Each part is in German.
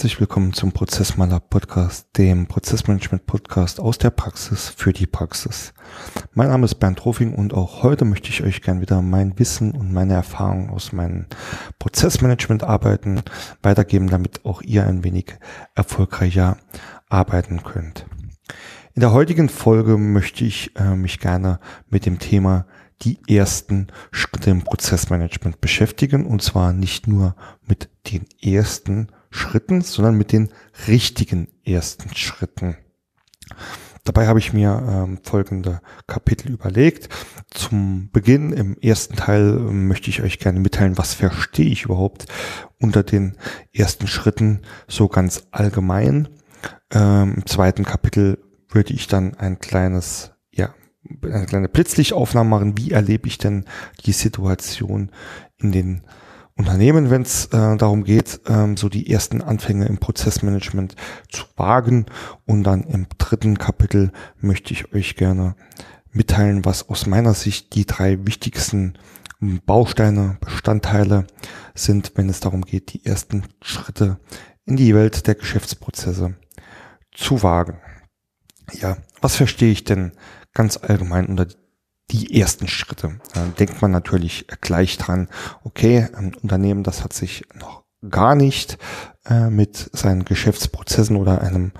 Herzlich willkommen zum Prozessmaler Podcast, dem Prozessmanagement Podcast aus der Praxis für die Praxis. Mein Name ist Bernd Rofing und auch heute möchte ich euch gern wieder mein Wissen und meine Erfahrungen aus meinen Prozessmanagement arbeiten weitergeben, damit auch ihr ein wenig erfolgreicher arbeiten könnt. In der heutigen Folge möchte ich äh, mich gerne mit dem Thema die ersten Schritte im Prozessmanagement beschäftigen und zwar nicht nur mit den ersten Schritten, sondern mit den richtigen ersten Schritten. Dabei habe ich mir ähm, folgende Kapitel überlegt. Zum Beginn im ersten Teil ähm, möchte ich euch gerne mitteilen, was verstehe ich überhaupt unter den ersten Schritten so ganz allgemein. Ähm, Im zweiten Kapitel würde ich dann ein kleines, ja, eine kleine Blitzlichtaufnahme machen. Wie erlebe ich denn die Situation in den Unternehmen, wenn es äh, darum geht, ähm, so die ersten Anfänge im Prozessmanagement zu wagen. Und dann im dritten Kapitel möchte ich euch gerne mitteilen, was aus meiner Sicht die drei wichtigsten Bausteine, Bestandteile sind, wenn es darum geht, die ersten Schritte in die Welt der Geschäftsprozesse zu wagen. Ja, was verstehe ich denn ganz allgemein unter die ersten Schritte. Da denkt man natürlich gleich dran, okay, ein Unternehmen, das hat sich noch gar nicht äh, mit seinen Geschäftsprozessen oder einem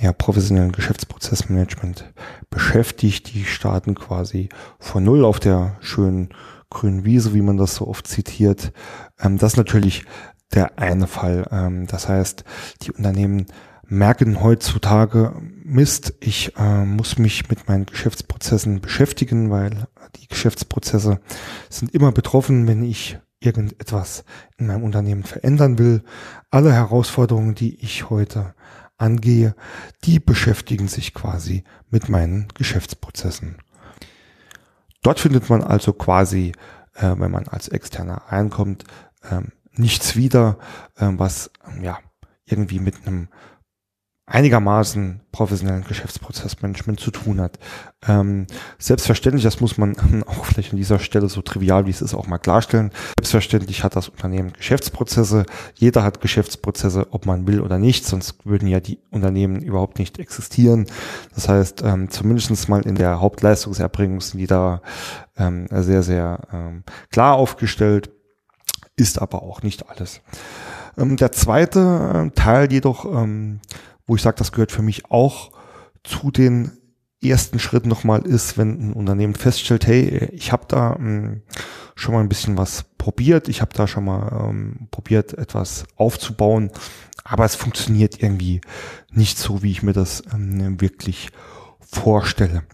ja, professionellen Geschäftsprozessmanagement beschäftigt. Die starten quasi von Null auf der schönen grünen Wiese, wie man das so oft zitiert. Ähm, das ist natürlich der eine Fall. Ähm, das heißt, die Unternehmen merken heutzutage, Mist, ich äh, muss mich mit meinen Geschäftsprozessen beschäftigen, weil die Geschäftsprozesse sind immer betroffen, wenn ich irgendetwas in meinem Unternehmen verändern will. Alle Herausforderungen, die ich heute angehe, die beschäftigen sich quasi mit meinen Geschäftsprozessen. Dort findet man also quasi, äh, wenn man als Externer reinkommt, äh, nichts wieder, äh, was ja irgendwie mit einem einigermaßen professionellen Geschäftsprozessmanagement zu tun hat. Ähm, selbstverständlich, das muss man auch vielleicht an dieser Stelle so trivial wie es ist auch mal klarstellen. Selbstverständlich hat das Unternehmen Geschäftsprozesse. Jeder hat Geschäftsprozesse, ob man will oder nicht, sonst würden ja die Unternehmen überhaupt nicht existieren. Das heißt, ähm, zumindest mal in der Hauptleistungserbringung sind die da ähm, sehr, sehr ähm, klar aufgestellt, ist aber auch nicht alles. Ähm, der zweite äh, Teil jedoch ähm, wo ich sage, das gehört für mich auch zu den ersten Schritten nochmal ist, wenn ein Unternehmen feststellt, hey, ich habe da mh, hm, schon mal ein bisschen was probiert, ich habe da schon mal ähm, probiert, etwas aufzubauen, aber es funktioniert irgendwie nicht so, wie ich mir das ähm, wirklich vorstelle.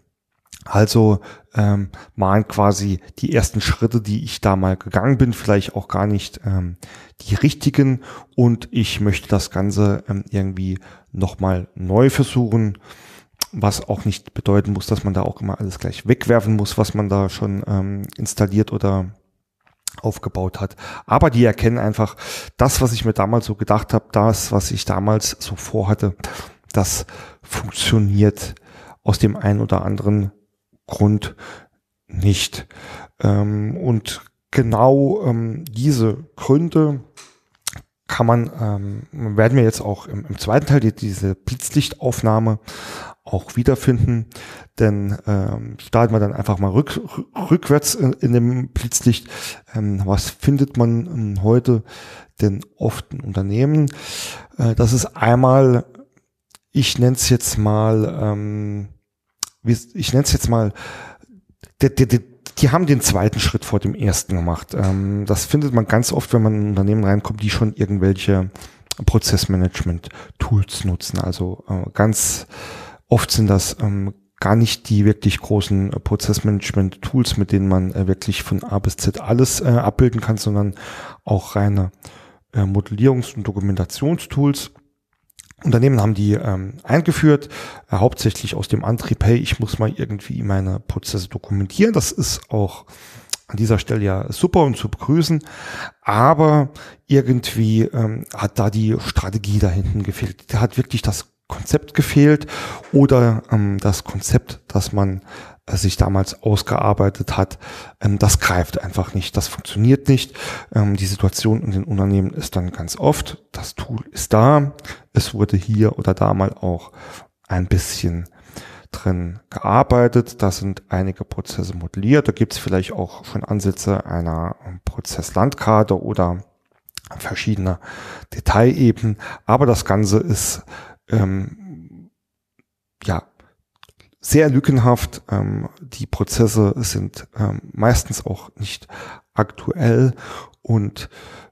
Also ähm, waren quasi die ersten Schritte, die ich da mal gegangen bin, vielleicht auch gar nicht ähm, die richtigen und ich möchte das Ganze ähm, irgendwie nochmal neu versuchen, was auch nicht bedeuten muss, dass man da auch immer alles gleich wegwerfen muss, was man da schon ähm, installiert oder aufgebaut hat. Aber die erkennen einfach, das, was ich mir damals so gedacht habe, das, was ich damals so vorhatte, das funktioniert aus dem einen oder anderen Grund nicht. Ähm, und genau ähm, diese Gründe kann man, ähm, werden wir jetzt auch im, im zweiten Teil die, diese Blitzlichtaufnahme auch wiederfinden, denn ähm, starten wir dann einfach mal rück, rückwärts in, in dem Blitzlicht. Ähm, was findet man ähm, heute denn oft in Unternehmen? Äh, das ist einmal, ich nenne es jetzt mal, ähm, ich nenne es jetzt mal, die, die, die, die haben den zweiten Schritt vor dem ersten gemacht. Ähm, das findet man ganz oft, wenn man in Unternehmen reinkommt, die schon irgendwelche Prozessmanagement-Tools nutzen. Also äh, ganz oft sind das ähm, gar nicht die wirklich großen äh, Prozessmanagement-Tools, mit denen man äh, wirklich von A bis Z alles äh, abbilden kann, sondern auch reine äh, Modellierungs- und Dokumentationstools. Unternehmen haben die ähm, eingeführt, äh, hauptsächlich aus dem Antrieb, hey, ich muss mal irgendwie meine Prozesse dokumentieren. Das ist auch an dieser Stelle ja super und zu begrüßen, aber irgendwie ähm, hat da die Strategie da hinten gefehlt. Da hat wirklich das Konzept gefehlt oder ähm, das Konzept, dass man sich damals ausgearbeitet hat, ähm, das greift einfach nicht, das funktioniert nicht. Ähm, die Situation in den Unternehmen ist dann ganz oft, das Tool ist da, es wurde hier oder da mal auch ein bisschen drin gearbeitet. Da sind einige Prozesse modelliert. Da gibt es vielleicht auch schon Ansätze einer Prozesslandkarte oder verschiedener Detailebenen. Aber das Ganze ist ähm, ja sehr lückenhaft. Ähm, die Prozesse sind ähm, meistens auch nicht aktuell und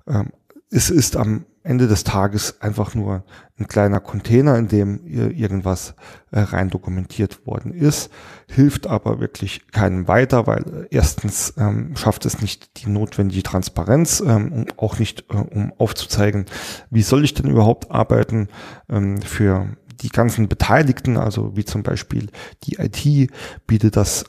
ähm, es ist am Ende des Tages einfach nur ein kleiner Container, in dem irgendwas äh, rein dokumentiert worden ist, hilft aber wirklich keinem weiter, weil äh, erstens ähm, schafft es nicht die notwendige Transparenz, ähm, auch nicht äh, um aufzuzeigen, wie soll ich denn überhaupt arbeiten ähm, für die ganzen Beteiligten, also wie zum Beispiel die IT bietet das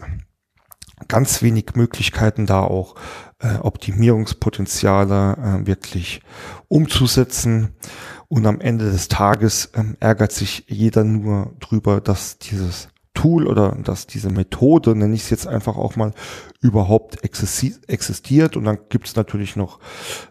ganz wenig Möglichkeiten da auch äh, Optimierungspotenziale äh, wirklich umzusetzen. Und am Ende des Tages ähm, ärgert sich jeder nur drüber, dass dieses Tool oder dass diese Methode, nenne ich es jetzt einfach auch mal, überhaupt existiert. Und dann gibt es natürlich noch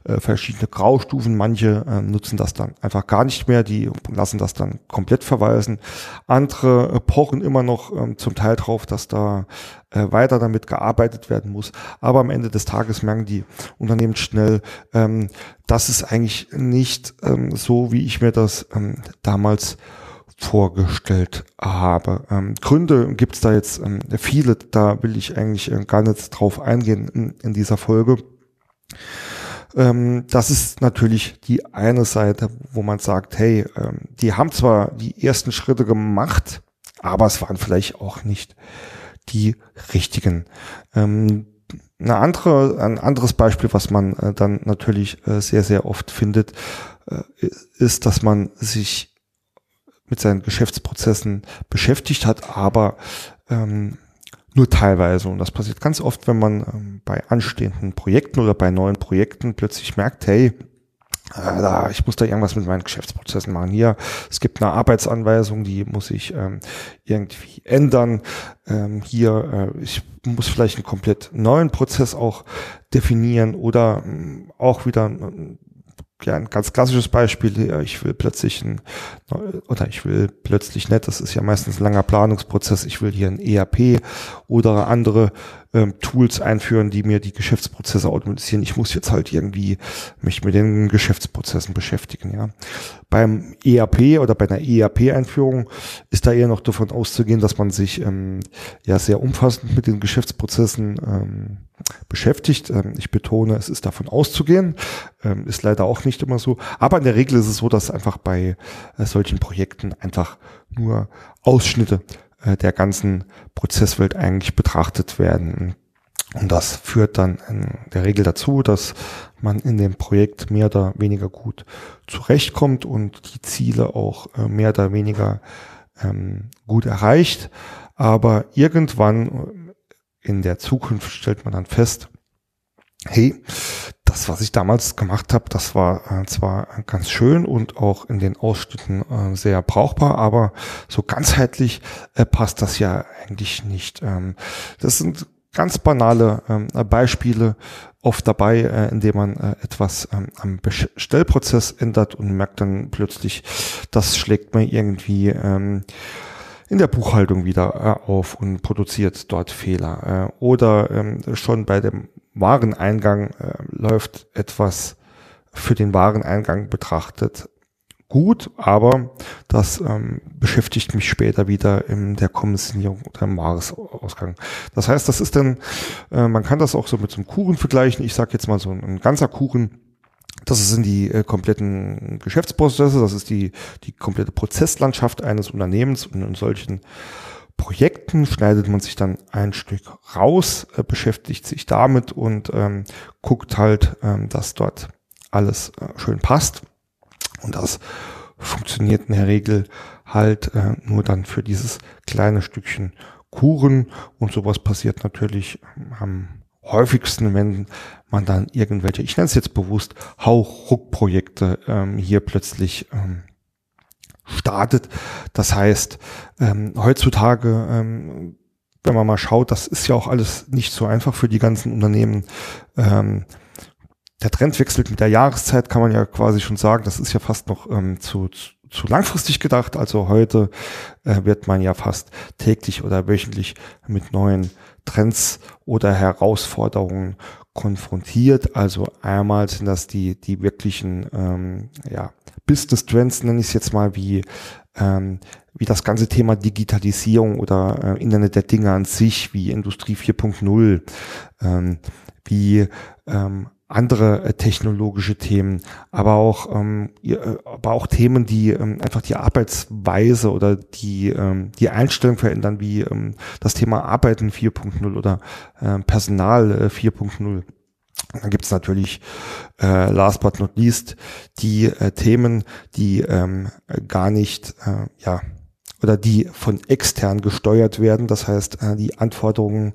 äh, verschiedene Graustufen. Manche äh, nutzen das dann einfach gar nicht mehr, die lassen das dann komplett verweisen. Andere äh, pochen immer noch ähm, zum Teil drauf, dass da weiter damit gearbeitet werden muss. Aber am Ende des Tages merken die Unternehmen schnell, ähm, das ist eigentlich nicht ähm, so, wie ich mir das ähm, damals vorgestellt habe. Ähm, Gründe gibt's da jetzt ähm, viele, da will ich eigentlich äh, gar nicht drauf eingehen in, in dieser Folge. Ähm, das ist natürlich die eine Seite, wo man sagt, hey, ähm, die haben zwar die ersten Schritte gemacht, aber es waren vielleicht auch nicht die richtigen. Ähm, eine andere, ein anderes Beispiel, was man äh, dann natürlich äh, sehr, sehr oft findet, äh, ist, dass man sich mit seinen Geschäftsprozessen beschäftigt hat, aber ähm, nur teilweise. Und das passiert ganz oft, wenn man ähm, bei anstehenden Projekten oder bei neuen Projekten plötzlich merkt, hey, äh, ich muss da irgendwas mit meinen Geschäftsprozessen machen. Hier, es gibt eine Arbeitsanweisung, die muss ich ähm, irgendwie ändern. Ähm, hier, äh, ich muss vielleicht einen komplett neuen Prozess auch definieren oder ähm, auch wieder ja, ein ganz klassisches Beispiel, ich will plötzlich ein, oder ich will plötzlich nicht, das ist ja meistens ein langer Planungsprozess, ich will hier ein ERP oder andere ähm, Tools einführen, die mir die Geschäftsprozesse automatisieren. Ich muss jetzt halt irgendwie mich mit den Geschäftsprozessen beschäftigen, ja. Beim ERP oder bei einer ERP-Einführung ist da eher noch davon auszugehen, dass man sich ähm, ja sehr umfassend mit den Geschäftsprozessen ähm, beschäftigt. Ähm, ich betone, es ist davon auszugehen, ähm, ist leider auch nicht immer so. Aber in der Regel ist es so, dass einfach bei äh, solchen Projekten einfach nur Ausschnitte äh, der ganzen Prozesswelt eigentlich betrachtet werden. Und das führt dann in der Regel dazu, dass man in dem Projekt mehr oder weniger gut zurechtkommt und die Ziele auch äh, mehr oder weniger ähm, gut erreicht. Aber irgendwann in der Zukunft stellt man dann fest, hey, das, was ich damals gemacht habe, das war äh, zwar ganz schön und auch in den Ausschnitten äh, sehr brauchbar, aber so ganzheitlich äh, passt das ja eigentlich nicht. Ähm, das sind ganz banale ähm, Beispiele oft dabei, äh, indem man äh, etwas ähm, am Bestellprozess ändert und merkt dann plötzlich, das schlägt mir irgendwie ähm, in der Buchhaltung wieder äh, auf und produziert dort Fehler. Äh, oder ähm, schon bei dem Wareneingang äh, läuft etwas für den Wareneingang betrachtet gut, aber das ähm, beschäftigt mich später wieder in der Kommissionierung oder im Jahresausgang. Das heißt, das ist dann, äh, man kann das auch so mit so einem Kuchen vergleichen. Ich sage jetzt mal so ein, ein ganzer Kuchen. Das sind die äh, kompletten Geschäftsprozesse, das ist die, die komplette Prozesslandschaft eines Unternehmens und in solchen Projekten schneidet man sich dann ein Stück raus, äh, beschäftigt sich damit und ähm, guckt halt, ähm, dass dort alles äh, schön passt. Und das funktioniert in der Regel halt äh, nur dann für dieses kleine Stückchen Kuchen und sowas passiert natürlich am häufigsten, wenn man dann irgendwelche, ich nenne es jetzt bewusst, Hauch-Ruck-Projekte ähm, hier plötzlich ähm, startet. Das heißt, ähm, heutzutage ähm, wenn man mal schaut, das ist ja auch alles nicht so einfach für die ganzen Unternehmen. Ähm, der Trend wechselt mit der Jahreszeit, kann man ja quasi schon sagen. Das ist ja fast noch ähm, zu, zu, zu langfristig gedacht. Also heute äh, wird man ja fast täglich oder wöchentlich mit neuen Trends oder Herausforderungen konfrontiert. Also einmal sind das die, die wirklichen ähm, ja, Business Trends, nenne ich es jetzt mal, wie, ähm, wie das ganze Thema Digitalisierung oder äh, Internet der Dinge an sich, wie Industrie 4.0, ähm, wie ähm, andere äh, technologische Themen, aber auch, ähm, äh, aber auch Themen, die ähm, einfach die Arbeitsweise oder die, ähm, die Einstellung verändern, wie ähm, das Thema Arbeiten 4.0 oder äh, Personal äh, 4.0. Dann gibt es natürlich, äh, last but not least, die äh, Themen, die ähm, gar nicht, äh, ja, oder die von extern gesteuert werden. Das heißt, äh, die Anforderungen,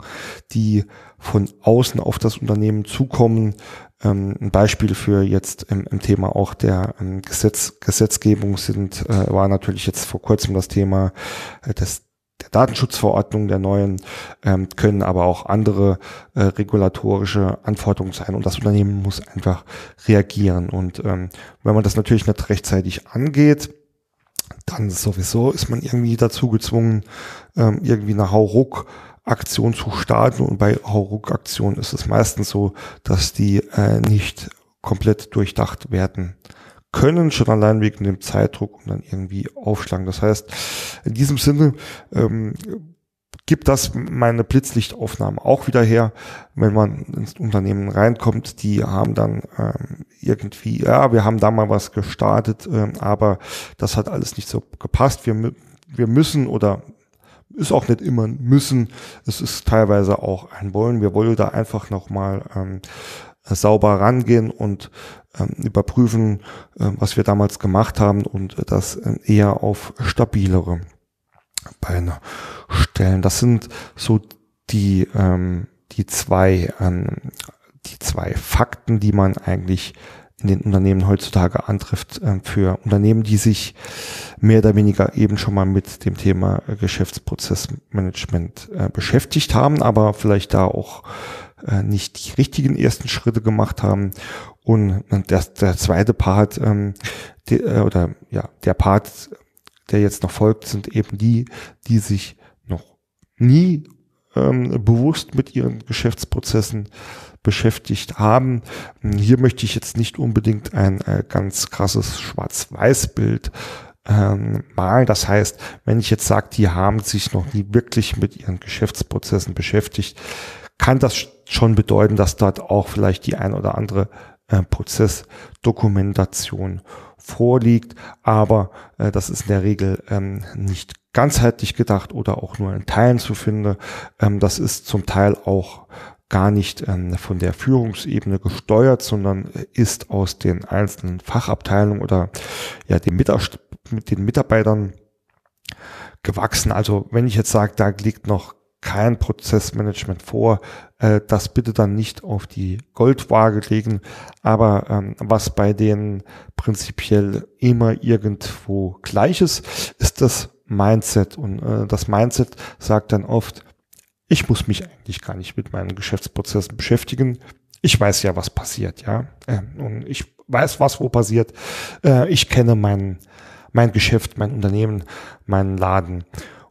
die von außen auf das Unternehmen zukommen. Ähm, ein Beispiel für jetzt im, im Thema auch der ähm, Gesetz, Gesetzgebung sind, äh, war natürlich jetzt vor kurzem das Thema äh, des der Datenschutzverordnung der neuen ähm, können aber auch andere äh, regulatorische Anforderungen sein und das Unternehmen muss einfach reagieren und ähm, wenn man das natürlich nicht rechtzeitig angeht, dann sowieso ist man irgendwie dazu gezwungen, ähm, irgendwie eine Hauruck Aktion zu starten und bei Hauruck-Aktionen ist es meistens so, dass die äh, nicht komplett durchdacht werden können, schon allein wegen dem Zeitdruck und dann irgendwie aufschlagen. Das heißt, in diesem Sinne ähm, gibt das meine Blitzlichtaufnahmen auch wieder her, wenn man ins Unternehmen reinkommt, die haben dann ähm, irgendwie, ja, wir haben da mal was gestartet, ähm, aber das hat alles nicht so gepasst. Wir, wir müssen oder ist auch nicht immer müssen, es ist teilweise auch ein Wollen. Wir wollen da einfach nochmal ähm, sauber rangehen und ähm, überprüfen, äh, was wir damals gemacht haben und das äh, eher auf stabilere Beine stellen. Das sind so die, ähm, die zwei, ähm, die zwei Fakten, die man eigentlich in den Unternehmen heutzutage antrifft, äh, für Unternehmen, die sich mehr oder weniger eben schon mal mit dem Thema Geschäftsprozessmanagement äh, beschäftigt haben, aber vielleicht da auch äh, nicht die richtigen ersten Schritte gemacht haben. Und der, der zweite Part, ähm, die, oder ja, der Part, der jetzt noch folgt, sind eben die, die sich noch nie ähm, bewusst mit ihren Geschäftsprozessen beschäftigt haben. Hier möchte ich jetzt nicht unbedingt ein äh, ganz krasses Schwarz-Weiß-Bild ähm, malen. Das heißt, wenn ich jetzt sage, die haben sich noch nie wirklich mit ihren Geschäftsprozessen beschäftigt, kann das schon bedeuten, dass dort auch vielleicht die ein oder andere äh, Prozessdokumentation vorliegt, aber äh, das ist in der Regel ähm, nicht ganzheitlich gedacht oder auch nur in Teilen zu finden. Ähm, das ist zum Teil auch gar nicht ähm, von der Führungsebene gesteuert, sondern ist aus den einzelnen Fachabteilungen oder ja den mit den Mitarbeitern gewachsen. Also wenn ich jetzt sage, da liegt noch kein Prozessmanagement vor, äh, das bitte dann nicht auf die Goldwaage legen. Aber ähm, was bei denen prinzipiell immer irgendwo gleich ist, ist das Mindset. Und äh, das Mindset sagt dann oft, ich muss mich eigentlich gar nicht mit meinen Geschäftsprozessen beschäftigen. Ich weiß ja, was passiert, ja. Ähm, und ich weiß, was wo passiert. Äh, ich kenne mein, mein Geschäft, mein Unternehmen, meinen Laden.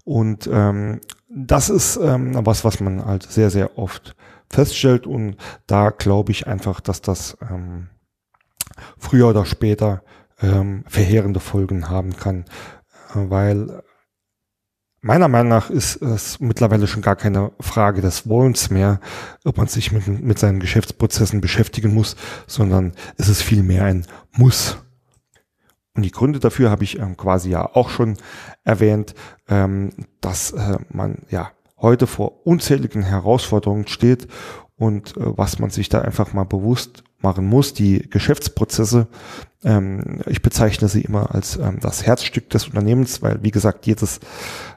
Und ähm, das ist ähm, was, was man halt sehr, sehr oft feststellt. Und da glaube ich einfach, dass das ähm, früher oder später ähm, verheerende Folgen haben kann, äh, weil Meiner Meinung nach ist es mittlerweile schon gar keine Frage des Wollens mehr, ob man sich mit, mit seinen Geschäftsprozessen beschäftigen muss, sondern es ist vielmehr ein Muss. Und die Gründe dafür habe ich ähm, quasi ja auch schon erwähnt, ähm, dass äh, man ja heute vor unzähligen Herausforderungen steht und äh, was man sich da einfach mal bewusst machen muss. Die Geschäftsprozesse, ähm, ich bezeichne sie immer als ähm, das Herzstück des Unternehmens, weil wie gesagt, jedes,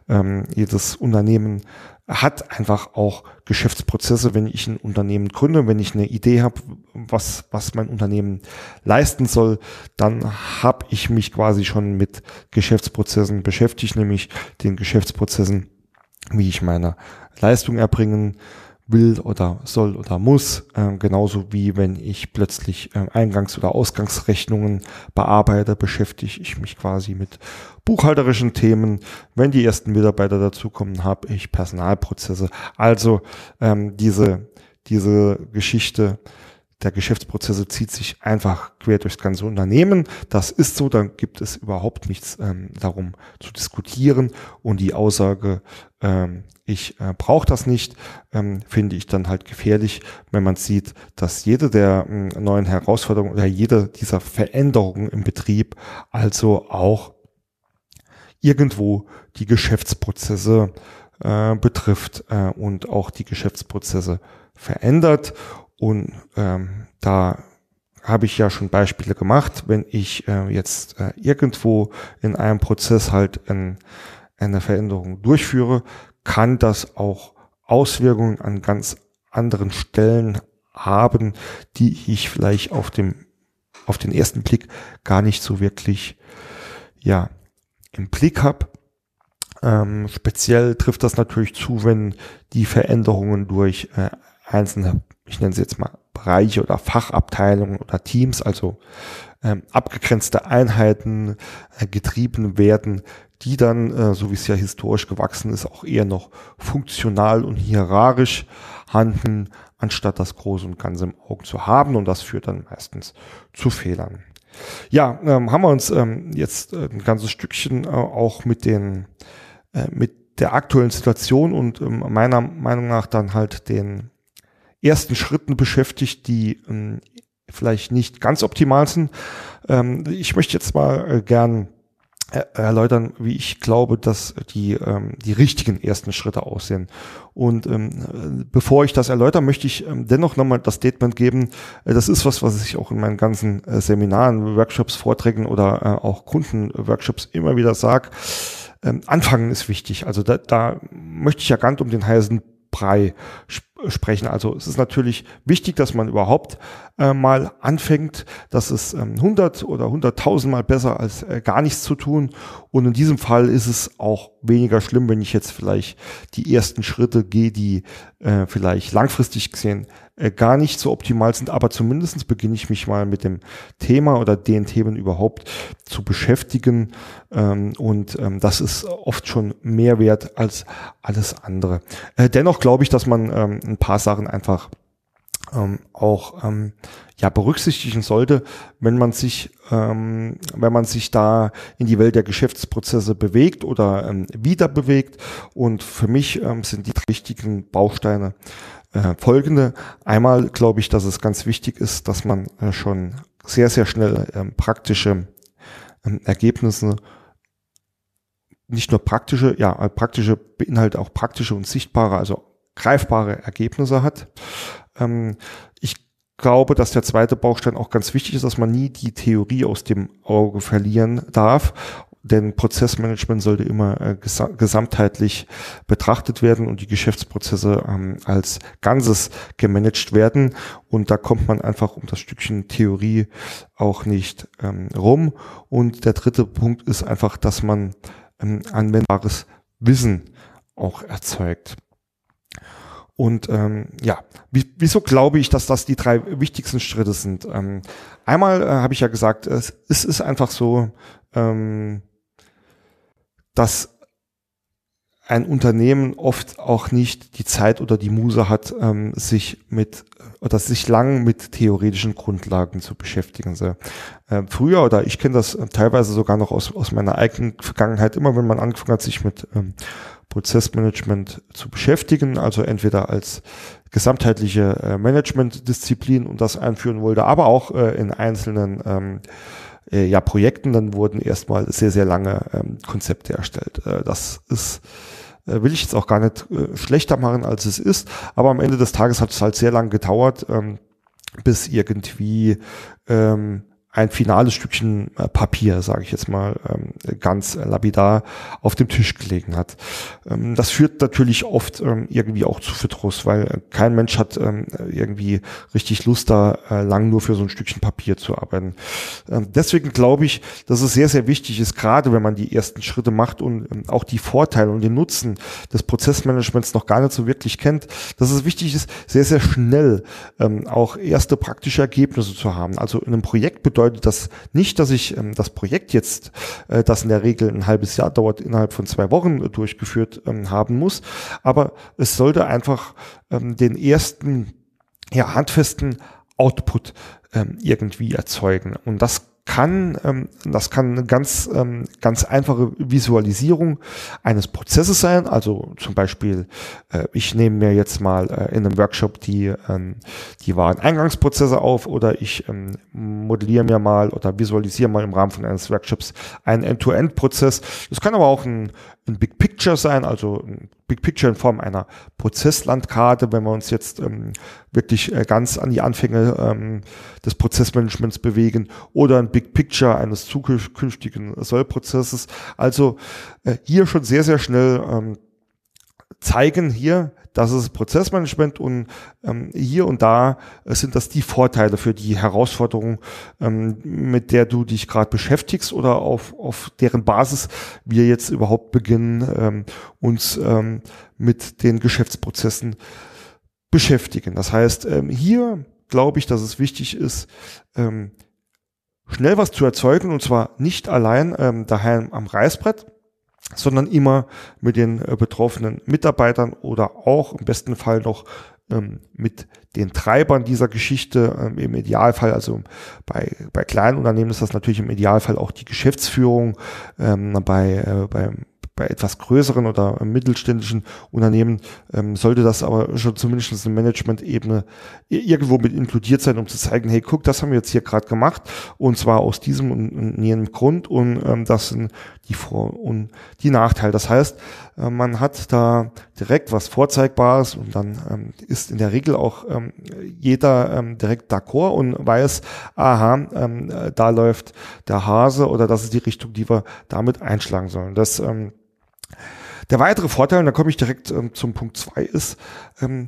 ähm, jedes Unternehmen hat einfach auch Geschäftsprozesse, wenn ich ein Unternehmen gründe, wenn ich eine Idee habe, was, was mein Unternehmen leisten soll, dann habe ich mich quasi schon mit Geschäftsprozessen beschäftigt, nämlich den Geschäftsprozessen wie ich meine Leistung erbringen will oder soll oder muss, äh, genauso wie wenn ich plötzlich äh, Eingangs- oder Ausgangsrechnungen bearbeite, beschäftige ich mich quasi mit buchhalterischen Themen. Wenn die ersten Mitarbeiter dazukommen, habe ich Personalprozesse. Also ähm, diese, diese Geschichte der Geschäftsprozesse zieht sich einfach quer durchs ganze Unternehmen. Das ist so, dann gibt es überhaupt nichts ähm, darum zu diskutieren. Und die Aussage, ähm, ich äh, brauche das nicht, ähm, finde ich dann halt gefährlich, wenn man sieht, dass jede der äh, neuen Herausforderungen oder jede dieser Veränderungen im Betrieb also auch irgendwo die Geschäftsprozesse äh, betrifft äh, und auch die Geschäftsprozesse verändert. Und ähm, da habe ich ja schon Beispiele gemacht, wenn ich äh, jetzt äh, irgendwo in einem Prozess halt ein, eine Veränderung durchführe, kann das auch Auswirkungen an ganz anderen Stellen haben, die ich vielleicht auf dem auf den ersten Blick gar nicht so wirklich ja im Blick habe. Ähm, speziell trifft das natürlich zu, wenn die Veränderungen durch äh, einzelne ich nenne sie jetzt mal Bereiche oder Fachabteilungen oder Teams, also ähm, abgegrenzte Einheiten äh, getrieben werden, die dann, äh, so wie es ja historisch gewachsen ist, auch eher noch funktional und hierarchisch handeln, anstatt das Große und Ganze im Auge zu haben. Und das führt dann meistens zu Fehlern. Ja, ähm, haben wir uns ähm, jetzt äh, ein ganzes Stückchen äh, auch mit den, äh, mit der aktuellen Situation und ähm, meiner Meinung nach dann halt den ersten Schritten beschäftigt, die ähm, vielleicht nicht ganz optimal sind. Ähm, ich möchte jetzt mal äh, gern erläutern, wie ich glaube, dass die, ähm, die richtigen ersten Schritte aussehen. Und ähm, bevor ich das erläutere, möchte ich ähm, dennoch nochmal das Statement geben. Äh, das ist was, was ich auch in meinen ganzen äh, Seminaren, Workshops, Vorträgen oder äh, auch Kundenworkshops immer wieder sage. Ähm, Anfangen ist wichtig. Also da, da möchte ich ja ganz um den heißen Brei sprechen. Also es ist natürlich wichtig, dass man überhaupt äh, mal anfängt. Das ist ähm, 100 oder 100.000 Mal besser als äh, gar nichts zu tun. Und in diesem Fall ist es auch weniger schlimm, wenn ich jetzt vielleicht die ersten Schritte gehe, die äh, vielleicht langfristig gesehen äh, gar nicht so optimal sind. Aber zumindestens beginne ich mich mal mit dem Thema oder den Themen überhaupt zu beschäftigen. Ähm, und ähm, das ist oft schon mehr wert als alles andere. Äh, dennoch glaube ich, dass man ähm, ein paar Sachen einfach ähm, auch ähm, ja berücksichtigen sollte, wenn man sich ähm, wenn man sich da in die Welt der Geschäftsprozesse bewegt oder ähm, wieder bewegt und für mich ähm, sind die richtigen Bausteine äh, folgende einmal glaube ich, dass es ganz wichtig ist, dass man äh, schon sehr sehr schnell ähm, praktische ähm, Ergebnisse nicht nur praktische, ja, praktische beinhaltet auch praktische und sichtbare, also greifbare Ergebnisse hat. Ähm, ich glaube, dass der zweite Baustein auch ganz wichtig ist, dass man nie die Theorie aus dem Auge verlieren darf. Denn Prozessmanagement sollte immer äh, gesamtheitlich betrachtet werden und die Geschäftsprozesse ähm, als Ganzes gemanagt werden. Und da kommt man einfach um das Stückchen Theorie auch nicht ähm, rum. Und der dritte Punkt ist einfach, dass man ähm, anwendbares Wissen auch erzeugt. Und ähm, ja, wie, wieso glaube ich, dass das die drei wichtigsten Schritte sind? Ähm, einmal äh, habe ich ja gesagt, es, es ist einfach so, ähm, dass ein Unternehmen oft auch nicht die Zeit oder die Muse hat, ähm, sich mit oder sich lang mit theoretischen Grundlagen zu beschäftigen. So, äh, früher oder ich kenne das teilweise sogar noch aus, aus meiner eigenen Vergangenheit, immer wenn man angefangen hat, sich mit ähm, Prozessmanagement zu beschäftigen, also entweder als gesamtheitliche äh, Managementdisziplin und das einführen wollte, aber auch äh, in einzelnen ähm, äh, ja, Projekten, dann wurden erstmal sehr, sehr lange ähm, Konzepte erstellt. Äh, das ist äh, will ich jetzt auch gar nicht äh, schlechter machen, als es ist, aber am Ende des Tages hat es halt sehr lange gedauert, ähm, bis irgendwie ähm, ein finales Stückchen äh, Papier, sage ich jetzt mal, ähm, ganz lapidar auf dem Tisch gelegen hat. Ähm, das führt natürlich oft ähm, irgendwie auch zu Verdruss, weil kein Mensch hat irgendwie richtig Lust, da äh, lang nur für so ein Stückchen Papier zu arbeiten. Deswegen glaube ich, dass es sehr, sehr wichtig ist, gerade wenn man die ersten Schritte macht und auch die Vorteile und den Nutzen des Prozessmanagements noch gar nicht so wirklich kennt, dass es wichtig ist, sehr, sehr schnell auch erste praktische Ergebnisse zu haben. Also in einem Projekt bedeutet bedeutet das nicht, dass ich ähm, das Projekt jetzt, äh, das in der Regel ein halbes Jahr dauert, innerhalb von zwei Wochen äh, durchgeführt ähm, haben muss. Aber es sollte einfach ähm, den ersten ja, handfesten Output ähm, irgendwie erzeugen. Und das kann, ähm, das kann eine ganz, ähm, ganz einfache Visualisierung eines Prozesses sein. Also zum Beispiel, äh, ich nehme mir jetzt mal äh, in einem Workshop die, ähm, die Wareneingangsprozesse auf oder ich ähm, modelliere mir mal oder visualisiere mal im Rahmen von eines Workshops einen End-to-End-Prozess. Das kann aber auch ein, ein Big Picture sein, also ein Big Picture in Form einer Prozesslandkarte, wenn wir uns jetzt ähm, wirklich äh, ganz an die Anfänge ähm, des Prozessmanagements bewegen oder ein Big Picture eines zukünftigen Sollprozesses. Also äh, hier schon sehr, sehr schnell ähm, zeigen hier, das ist Prozessmanagement und ähm, hier und da sind das die Vorteile für die Herausforderung, ähm, mit der du dich gerade beschäftigst oder auf, auf deren Basis wir jetzt überhaupt beginnen, ähm, uns ähm, mit den Geschäftsprozessen beschäftigen. Das heißt, ähm, hier glaube ich, dass es wichtig ist, ähm, schnell was zu erzeugen und zwar nicht allein ähm, daheim am Reißbrett, sondern immer mit den äh, betroffenen Mitarbeitern oder auch im besten Fall noch ähm, mit den Treibern dieser Geschichte ähm, im Idealfall, also bei, bei kleinen Unternehmen ist das natürlich im Idealfall auch die Geschäftsführung, ähm, bei, äh, beim bei etwas größeren oder mittelständischen Unternehmen ähm, sollte das aber schon zumindest in Management-Ebene irgendwo mit inkludiert sein, um zu zeigen, hey, guck, das haben wir jetzt hier gerade gemacht und zwar aus diesem und, jenem Grund und ähm, das sind die Vor- und die Nachteile. Das heißt, äh, man hat da direkt was Vorzeigbares und dann ähm, ist in der Regel auch ähm, jeder ähm, direkt d'accord und weiß, aha, ähm, da läuft der Hase oder das ist die Richtung, die wir damit einschlagen sollen. Das ähm, der weitere Vorteil, und da komme ich direkt ähm, zum Punkt zwei, ist, ähm,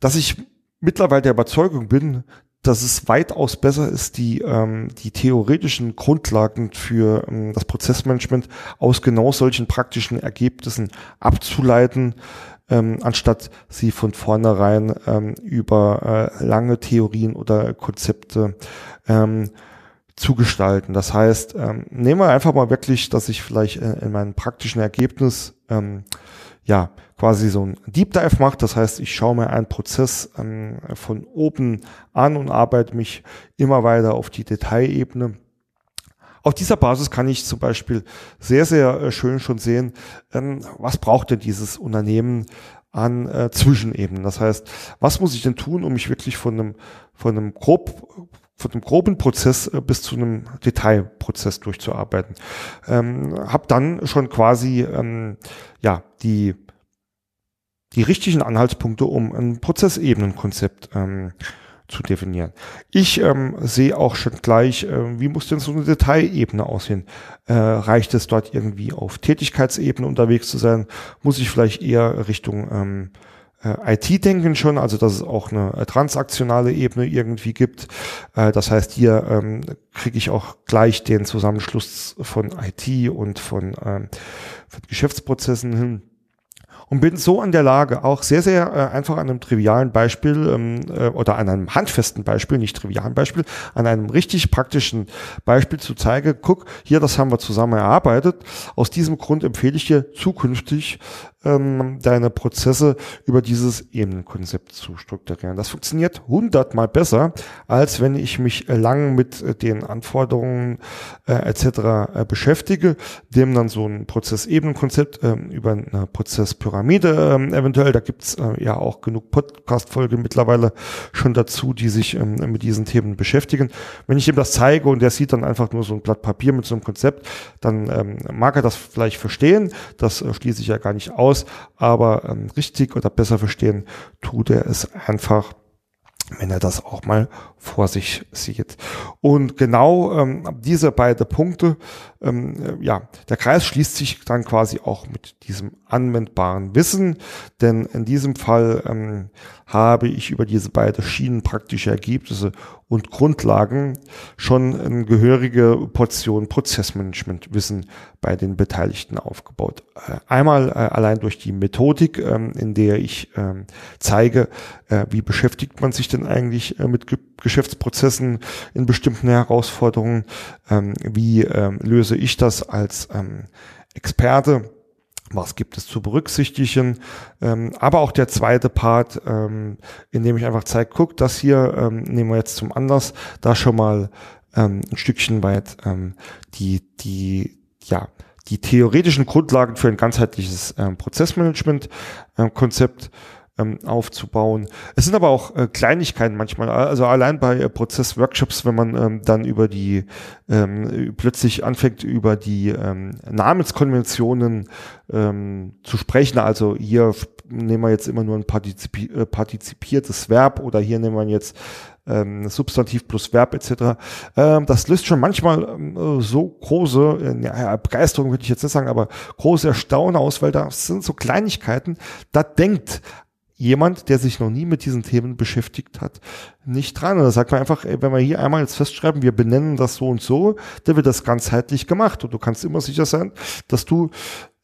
dass ich mittlerweile der Überzeugung bin, dass es weitaus besser ist, die, ähm, die theoretischen Grundlagen für ähm, das Prozessmanagement aus genau solchen praktischen Ergebnissen abzuleiten, ähm, anstatt sie von vornherein ähm, über äh, lange Theorien oder Konzepte ähm, zu gestalten. Das heißt, ähm, nehmen wir einfach mal wirklich, dass ich vielleicht äh, in meinem praktischen Ergebnis ähm, ja quasi so ein Deep Dive mache. Das heißt, ich schaue mir einen Prozess ähm, von oben an und arbeite mich immer weiter auf die Detailebene. Auf dieser Basis kann ich zum Beispiel sehr, sehr äh, schön schon sehen, ähm, was braucht denn dieses Unternehmen an äh, Zwischenebenen. Das heißt, was muss ich denn tun, um mich wirklich von einem, von einem grob von einem groben Prozess äh, bis zu einem Detailprozess durchzuarbeiten. Ähm, habe dann schon quasi ähm, ja die die richtigen Anhaltspunkte, um ein Prozessebenenkonzept ähm, zu definieren. Ich ähm, sehe auch schon gleich, äh, wie muss denn so eine Detailebene aussehen? Äh, reicht es dort irgendwie auf Tätigkeitsebene unterwegs zu sein? Muss ich vielleicht eher Richtung ähm, äh, IT-Denken schon, also dass es auch eine äh, transaktionale Ebene irgendwie gibt. Äh, das heißt, hier ähm, kriege ich auch gleich den Zusammenschluss von IT und von, ähm, von Geschäftsprozessen hin und bin so an der Lage, auch sehr, sehr äh, einfach an einem trivialen Beispiel ähm, äh, oder an einem handfesten Beispiel, nicht trivialen Beispiel, an einem richtig praktischen Beispiel zu zeigen, guck, hier, das haben wir zusammen erarbeitet. Aus diesem Grund empfehle ich dir zukünftig ähm, deine Prozesse über dieses Ebenenkonzept zu strukturieren. Das funktioniert hundertmal besser, als wenn ich mich lang mit äh, den Anforderungen äh, etc. Äh, beschäftige, dem dann so ein Prozessebenenkonzept äh, über eine Prozesspyramide äh, eventuell, da gibt's äh, ja auch genug Podcast-Folgen mittlerweile schon dazu, die sich ähm, mit diesen Themen beschäftigen. Wenn ich ihm das zeige und der sieht dann einfach nur so ein Blatt Papier mit so einem Konzept, dann ähm, mag er das vielleicht verstehen, das äh, schließe ich ja gar nicht aus, aber ähm, richtig oder besser verstehen tut er es einfach wenn er das auch mal vor sich sieht. Und genau ähm, diese beiden Punkte, ähm, äh, ja, der Kreis schließt sich dann quasi auch mit diesem anwendbaren Wissen, denn in diesem Fall ähm, habe ich über diese beiden Schienen praktische Ergebnisse und Grundlagen schon eine gehörige Portion Prozessmanagementwissen bei den Beteiligten aufgebaut. Äh, einmal äh, allein durch die Methodik, ähm, in der ich ähm, zeige, wie beschäftigt man sich denn eigentlich mit Geschäftsprozessen in bestimmten Herausforderungen, ähm, wie ähm, löse ich das als ähm, Experte? Was gibt es zu berücksichtigen, ähm, aber auch der zweite Part, ähm, in dem ich einfach zeige, guck, das hier ähm, nehmen wir jetzt zum Anlass, da schon mal ein Stückchen weit die, die, ja, die theoretischen Grundlagen für ein ganzheitliches Prozessmanagement-Konzept ähm, aufzubauen. Es sind aber auch äh, Kleinigkeiten manchmal, also allein bei äh, Prozessworkshops, wenn man ähm, dann über die ähm, plötzlich anfängt, über die ähm, Namenskonventionen ähm, zu sprechen, also hier nehmen wir jetzt immer nur ein partizipi äh, partizipiertes Verb oder hier nehmen wir jetzt ähm, Substantiv plus Verb etc. Ähm, das löst schon manchmal ähm, so große, äh, ja, Begeisterung würde ich jetzt nicht sagen, aber große Erstaunen aus, weil das sind so Kleinigkeiten, da denkt jemand, der sich noch nie mit diesen Themen beschäftigt hat, nicht dran. Und da sagt man einfach, ey, wenn wir hier einmal jetzt festschreiben, wir benennen das so und so, dann wird das ganzheitlich gemacht. Und du kannst immer sicher sein, dass du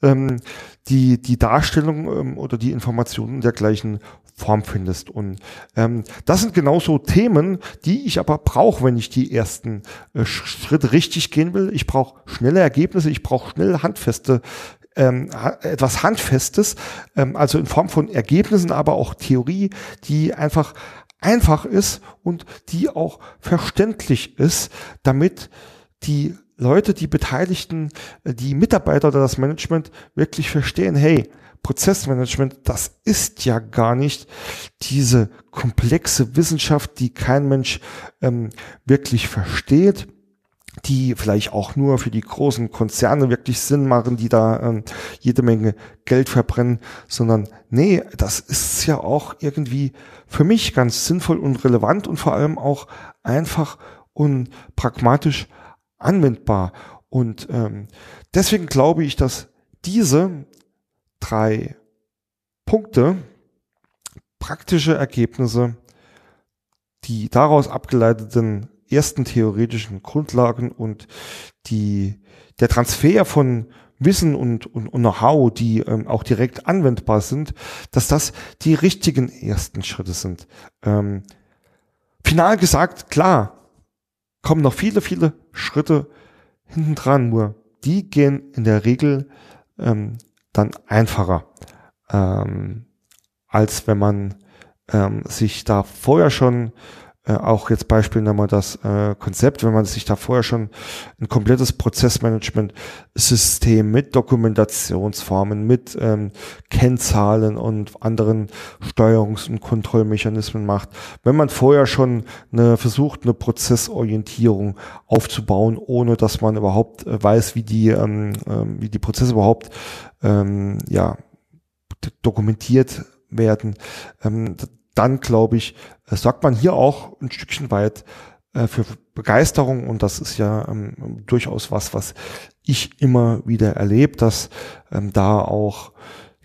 ähm, die, die Darstellung ähm, oder die Informationen in der gleichen Form findest. Und ähm, das sind genauso Themen, die ich aber brauche, wenn ich die ersten äh, Schritte richtig gehen will. Ich brauche schnelle Ergebnisse, ich brauche schnell handfeste ähm, etwas Handfestes, ähm, also in Form von Ergebnissen, aber auch Theorie, die einfach einfach ist und die auch verständlich ist, damit die Leute, die Beteiligten, äh, die Mitarbeiter oder das Management wirklich verstehen, hey, Prozessmanagement, das ist ja gar nicht diese komplexe Wissenschaft, die kein Mensch ähm, wirklich versteht die vielleicht auch nur für die großen Konzerne wirklich Sinn machen, die da ähm, jede Menge Geld verbrennen, sondern nee, das ist ja auch irgendwie für mich ganz sinnvoll und relevant und vor allem auch einfach und pragmatisch anwendbar. Und ähm, deswegen glaube ich, dass diese drei Punkte, praktische Ergebnisse, die daraus abgeleiteten ersten theoretischen Grundlagen und die, der Transfer von Wissen und, und, und Know-how, die ähm, auch direkt anwendbar sind, dass das die richtigen ersten Schritte sind. Ähm, final gesagt, klar, kommen noch viele, viele Schritte hinten dran, nur die gehen in der Regel ähm, dann einfacher, ähm, als wenn man ähm, sich da vorher schon äh, auch jetzt Beispiel nochmal das äh, Konzept, wenn man sich da vorher schon ein komplettes Prozessmanagement-System mit Dokumentationsformen, mit ähm, Kennzahlen und anderen Steuerungs- und Kontrollmechanismen macht, wenn man vorher schon eine, versucht, eine Prozessorientierung aufzubauen, ohne dass man überhaupt äh, weiß, wie die, ähm, äh, wie die Prozesse überhaupt ähm, ja, dokumentiert werden. Ähm, dann glaube ich, äh, sorgt man hier auch ein Stückchen weit äh, für Begeisterung. Und das ist ja ähm, durchaus was, was ich immer wieder erlebe, dass ähm, da auch,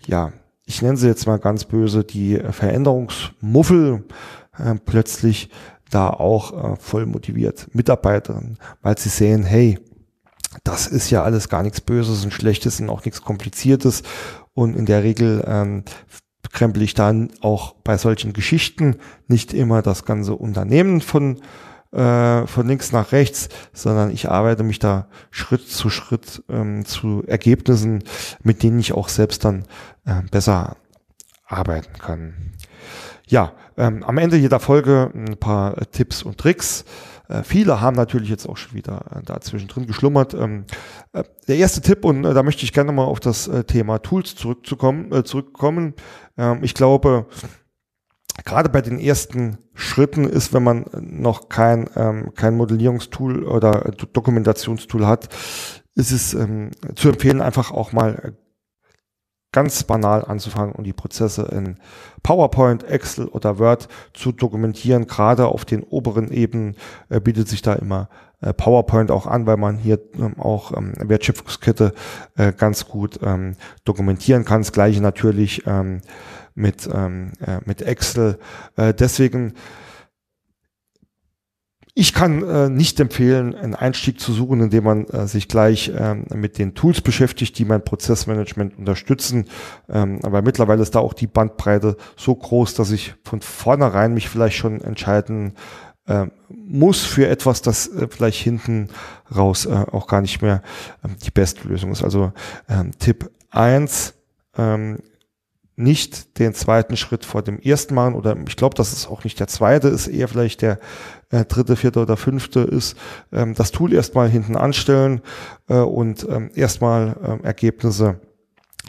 ja, ich nenne sie jetzt mal ganz böse, die Veränderungsmuffel äh, plötzlich da auch äh, voll motiviert Mitarbeitern, weil sie sehen, hey, das ist ja alles gar nichts Böses und Schlechtes und auch nichts Kompliziertes. Und in der Regel ähm, krempel ich dann auch bei solchen Geschichten nicht immer das ganze Unternehmen von, äh, von links nach rechts, sondern ich arbeite mich da Schritt zu Schritt ähm, zu Ergebnissen, mit denen ich auch selbst dann äh, besser arbeiten kann. Ja, ähm, am Ende jeder Folge ein paar Tipps und Tricks. Äh, viele haben natürlich jetzt auch schon wieder äh, da zwischendrin geschlummert. Ähm, äh, der erste Tipp, und da möchte ich gerne mal auf das Thema Tools zurückzukommen, zurückkommen. Ähm, ich glaube, gerade bei den ersten Schritten ist, wenn man noch kein, ähm, kein Modellierungstool oder Dokumentationstool hat, ist es zu empfehlen, einfach auch mal ganz banal anzufangen und die Prozesse in PowerPoint, Excel oder Word zu dokumentieren. Gerade auf den oberen Ebenen äh, bietet sich da immer äh, PowerPoint auch an, weil man hier ähm, auch ähm, Wertschöpfungskette äh, ganz gut ähm, dokumentieren kann. Das gleiche natürlich ähm, mit, ähm, äh, mit Excel. Äh, deswegen ich kann äh, nicht empfehlen, einen Einstieg zu suchen, indem man äh, sich gleich ähm, mit den Tools beschäftigt, die mein Prozessmanagement unterstützen. Ähm, aber mittlerweile ist da auch die Bandbreite so groß, dass ich von vornherein mich vielleicht schon entscheiden äh, muss für etwas, das äh, vielleicht hinten raus äh, auch gar nicht mehr ähm, die beste Lösung ist. Also ähm, Tipp eins ähm, nicht den zweiten Schritt vor dem ersten machen oder ich glaube, dass es auch nicht der zweite ist, eher vielleicht der äh, dritte, vierte oder fünfte ist, ähm, das Tool erstmal hinten anstellen äh, und ähm, erstmal ähm, Ergebnisse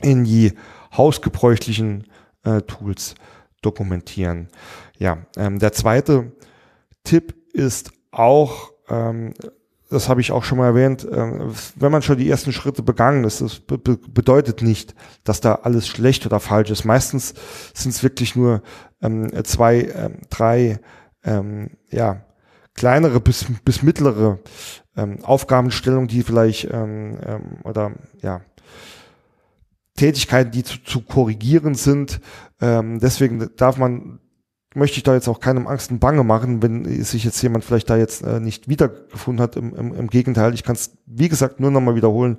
in die hausgebräuchlichen äh, Tools dokumentieren. Ja, ähm, der zweite Tipp ist auch ähm, das habe ich auch schon mal erwähnt, ähm, wenn man schon die ersten Schritte begangen ist, das bedeutet nicht, dass da alles schlecht oder falsch ist. Meistens sind es wirklich nur ähm, zwei, ähm, drei, ja, kleinere bis, bis mittlere Aufgabenstellungen, die vielleicht oder ja Tätigkeiten, die zu, zu korrigieren sind. deswegen darf man möchte ich da jetzt auch keinem Angst und Bange machen, wenn sich jetzt jemand vielleicht da jetzt äh, nicht wiedergefunden hat. Im, im, im Gegenteil, ich kann es, wie gesagt, nur nochmal wiederholen.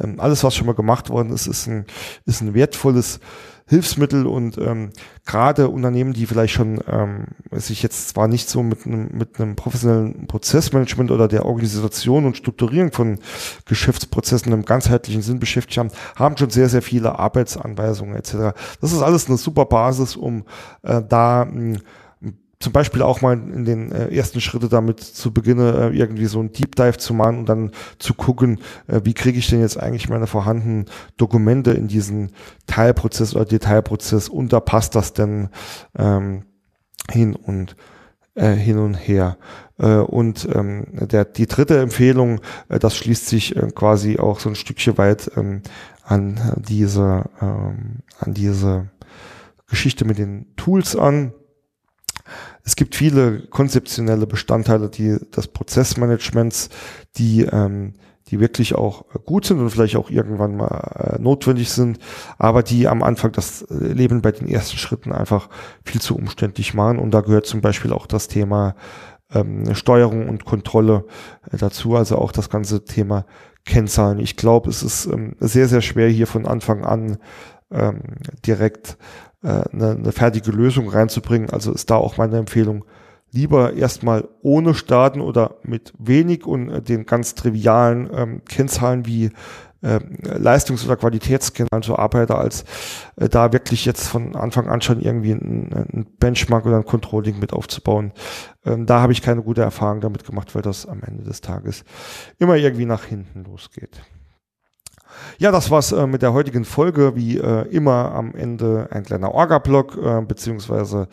Ähm, alles, was schon mal gemacht worden ist, ist ein, ist ein wertvolles Hilfsmittel und ähm, gerade Unternehmen, die vielleicht schon ähm, sich jetzt zwar nicht so mit einem, mit einem professionellen Prozessmanagement oder der Organisation und Strukturierung von Geschäftsprozessen im ganzheitlichen Sinn beschäftigt haben, haben schon sehr, sehr viele Arbeitsanweisungen etc. Das ist alles eine super Basis, um äh, da mh, zum Beispiel auch mal in den äh, ersten Schritte damit zu beginnen, äh, irgendwie so ein Deep Dive zu machen und dann zu gucken, äh, wie kriege ich denn jetzt eigentlich meine vorhandenen Dokumente in diesen Teilprozess oder Detailprozess und da passt das denn ähm, hin und äh, hin und her. Äh, und ähm, der, die dritte Empfehlung, äh, das schließt sich äh, quasi auch so ein Stückchen weit ähm, an diese, ähm, an diese Geschichte mit den Tools an es gibt viele konzeptionelle Bestandteile, die des Prozessmanagements, die ähm, die wirklich auch gut sind und vielleicht auch irgendwann mal äh, notwendig sind, aber die am Anfang das Leben bei den ersten Schritten einfach viel zu umständlich machen. Und da gehört zum Beispiel auch das Thema ähm, Steuerung und Kontrolle äh, dazu, also auch das ganze Thema Kennzahlen. Ich glaube, es ist ähm, sehr, sehr schwer hier von Anfang an ähm, direkt äh, eine, eine fertige Lösung reinzubringen. Also ist da auch meine Empfehlung, lieber erstmal ohne starten oder mit wenig und äh, den ganz trivialen ähm, Kennzahlen wie äh, Leistungs- oder Qualitätskennzahlen zu arbeiten, als äh, da wirklich jetzt von Anfang an schon irgendwie ein, Benchmark oder ein Controlling mit aufzubauen. Ähm, da habe ich keine gute Erfahrung damit gemacht, weil das am Ende des Tages immer irgendwie nach hinten losgeht. Ja, das war's äh, mit der heutigen Folge. Wie äh, immer am Ende ein kleiner Orga-Blog, äh, beziehungsweise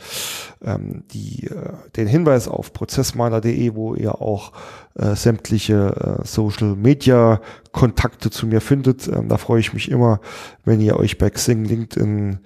ähm, die, äh, den Hinweis auf prozessmaler.de, wo ihr auch äh, sämtliche äh, Social Media Kontakte zu mir findet. Ähm, da freue ich mich immer, wenn ihr euch bei Xing, LinkedIn,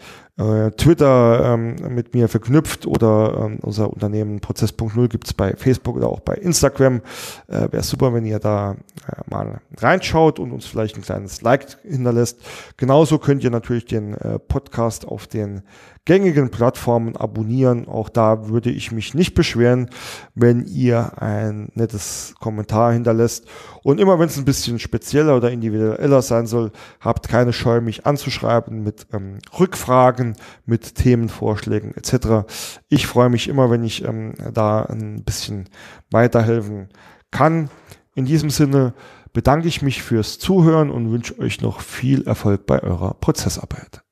Twitter ähm, mit mir verknüpft oder ähm, unser Unternehmen Prozess.0 gibt's bei Facebook oder auch bei Instagram. Äh, Wäre super, wenn ihr da äh, mal reinschaut und uns vielleicht ein kleines Like hinterlässt. Genauso könnt ihr natürlich den äh, Podcast auf den gängigen Plattformen abonnieren. Auch da würde ich mich nicht beschweren, wenn ihr ein nettes Kommentar hinterlässt. Und immer wenn es ein bisschen spezieller oder individueller sein soll, habt keine Scheu, mich anzuschreiben mit ähm, Rückfragen, mit Themenvorschlägen etc. Ich freue mich immer, wenn ich ähm, da ein bisschen weiterhelfen kann. In diesem Sinne bedanke ich mich fürs Zuhören und wünsche euch noch viel Erfolg bei eurer Prozessarbeit.